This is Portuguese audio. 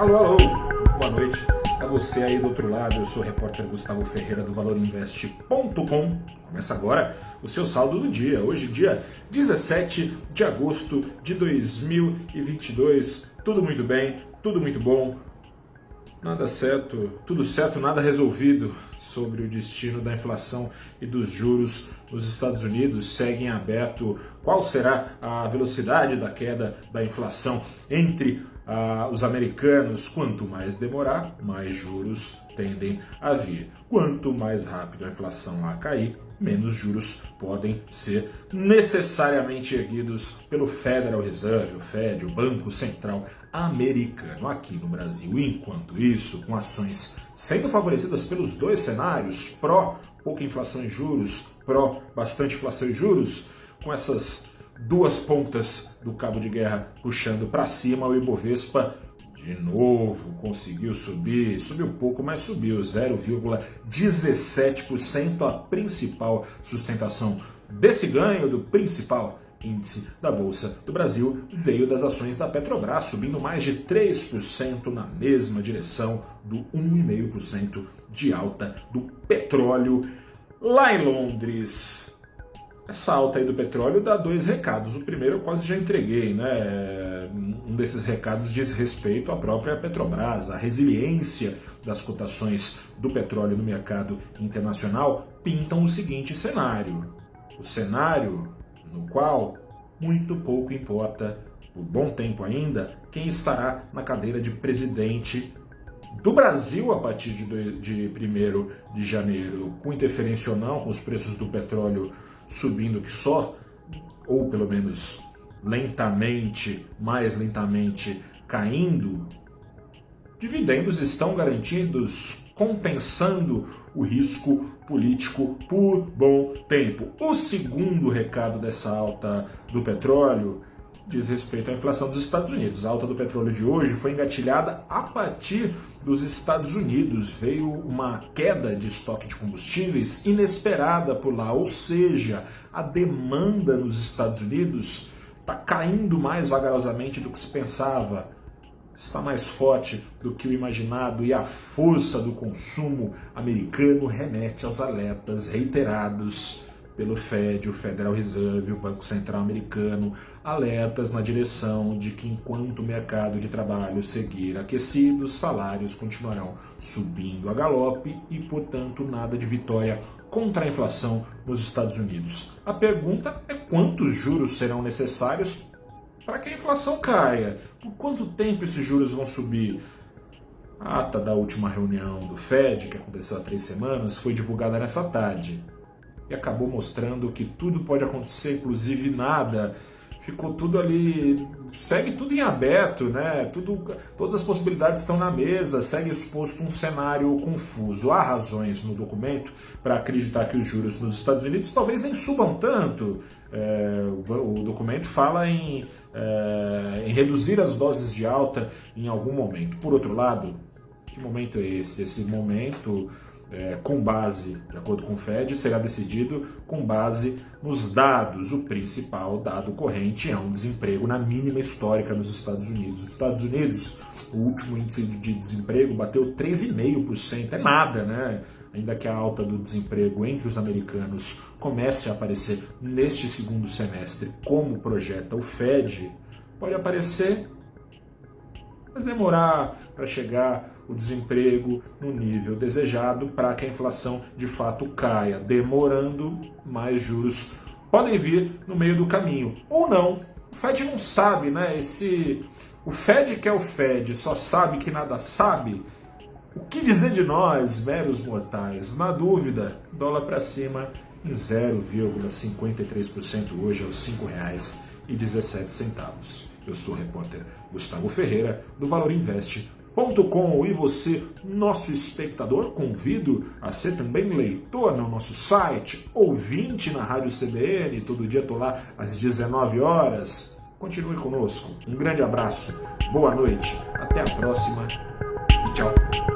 Alô, alô, boa noite a você aí do outro lado. Eu sou o repórter Gustavo Ferreira do ValorInvest.com. Começa agora o seu saldo do dia. Hoje, dia 17 de agosto de 2022. Tudo muito bem, tudo muito bom. Nada certo, tudo certo, nada resolvido sobre o destino da inflação e dos juros nos Estados Unidos. Segue em aberto qual será a velocidade da queda da inflação entre ah, os americanos. Quanto mais demorar, mais juros tendem a vir. Quanto mais rápido a inflação lá cair, menos juros podem ser necessariamente erguidos pelo Federal Reserve, o Fed, o Banco Central Americano aqui no Brasil. Enquanto isso, com ações sendo favorecidas pelos dois cenários, pró pouca inflação e juros, pró bastante inflação e juros, com essas duas pontas do cabo de guerra puxando para cima, o Ibovespa de novo conseguiu subir, subiu pouco, mas subiu 0,17%, a principal sustentação desse ganho do principal índice da Bolsa do Brasil veio das ações da Petrobras, subindo mais de 3% na mesma direção do 1,5% de alta do petróleo lá em Londres. Essa alta aí do petróleo dá dois recados. O primeiro eu quase já entreguei, né? Um desses recados diz respeito à própria Petrobras, a resiliência das cotações do petróleo no mercado internacional pintam o seguinte cenário: o cenário no qual muito pouco importa, por bom tempo ainda, quem estará na cadeira de presidente do Brasil a partir de, de 1 de janeiro, com interferência ou não, com os preços do petróleo subindo que só, ou pelo menos lentamente, mais lentamente caindo, dividendos estão garantidos, compensando o risco político por bom tempo. O segundo recado dessa alta do petróleo diz respeito à inflação dos Estados Unidos. A alta do petróleo de hoje foi engatilhada a partir dos Estados Unidos. Veio uma queda de estoque de combustíveis inesperada por lá, ou seja, a demanda nos Estados Unidos está caindo mais vagarosamente do que se pensava. Está mais forte do que o imaginado e a força do consumo americano remete aos alertas reiterados pelo Fed, o Federal Reserve, o Banco Central Americano, alertas na direção de que enquanto o mercado de trabalho seguir aquecido, salários continuarão subindo a galope e, portanto, nada de vitória contra a inflação nos Estados Unidos. A pergunta é quantos juros serão necessários para que a inflação caia? Por quanto tempo esses juros vão subir? A ata da última reunião do Fed, que aconteceu há três semanas, foi divulgada nessa tarde e acabou mostrando que tudo pode acontecer, inclusive nada. Ficou tudo ali, segue tudo em aberto, né? Tudo, todas as possibilidades estão na mesa, segue exposto um cenário confuso. Há razões no documento para acreditar que os juros nos Estados Unidos talvez nem subam tanto. É, o, o, documento fala em, é, em reduzir as doses de alta em algum momento. Por outro lado, que momento é esse? Esse momento é, com base, de acordo com o Fed, será decidido com base nos dados. O principal dado corrente é um desemprego na mínima histórica nos Estados Unidos. Nos Estados Unidos, o último índice de desemprego bateu 13,5%. É nada, né? Ainda que a alta do desemprego entre os americanos comece a aparecer neste segundo semestre, como projeta o Fed, pode aparecer Vai demorar para chegar o desemprego no nível desejado para que a inflação de fato caia. Demorando, mais juros podem vir no meio do caminho. Ou não. O Fed não sabe, né? Esse, o Fed que é o Fed só sabe que nada sabe. O que dizer de nós, meros mortais? Na dúvida, dólar para cima em 0,53% hoje aos R$ 5,17. Eu sou o repórter Gustavo Ferreira, do valorinvest.com. E você, nosso espectador, convido a ser também leitor no nosso site, ouvinte na Rádio CBN. Todo dia estou lá às 19 horas. Continue conosco. Um grande abraço, boa noite, até a próxima e tchau.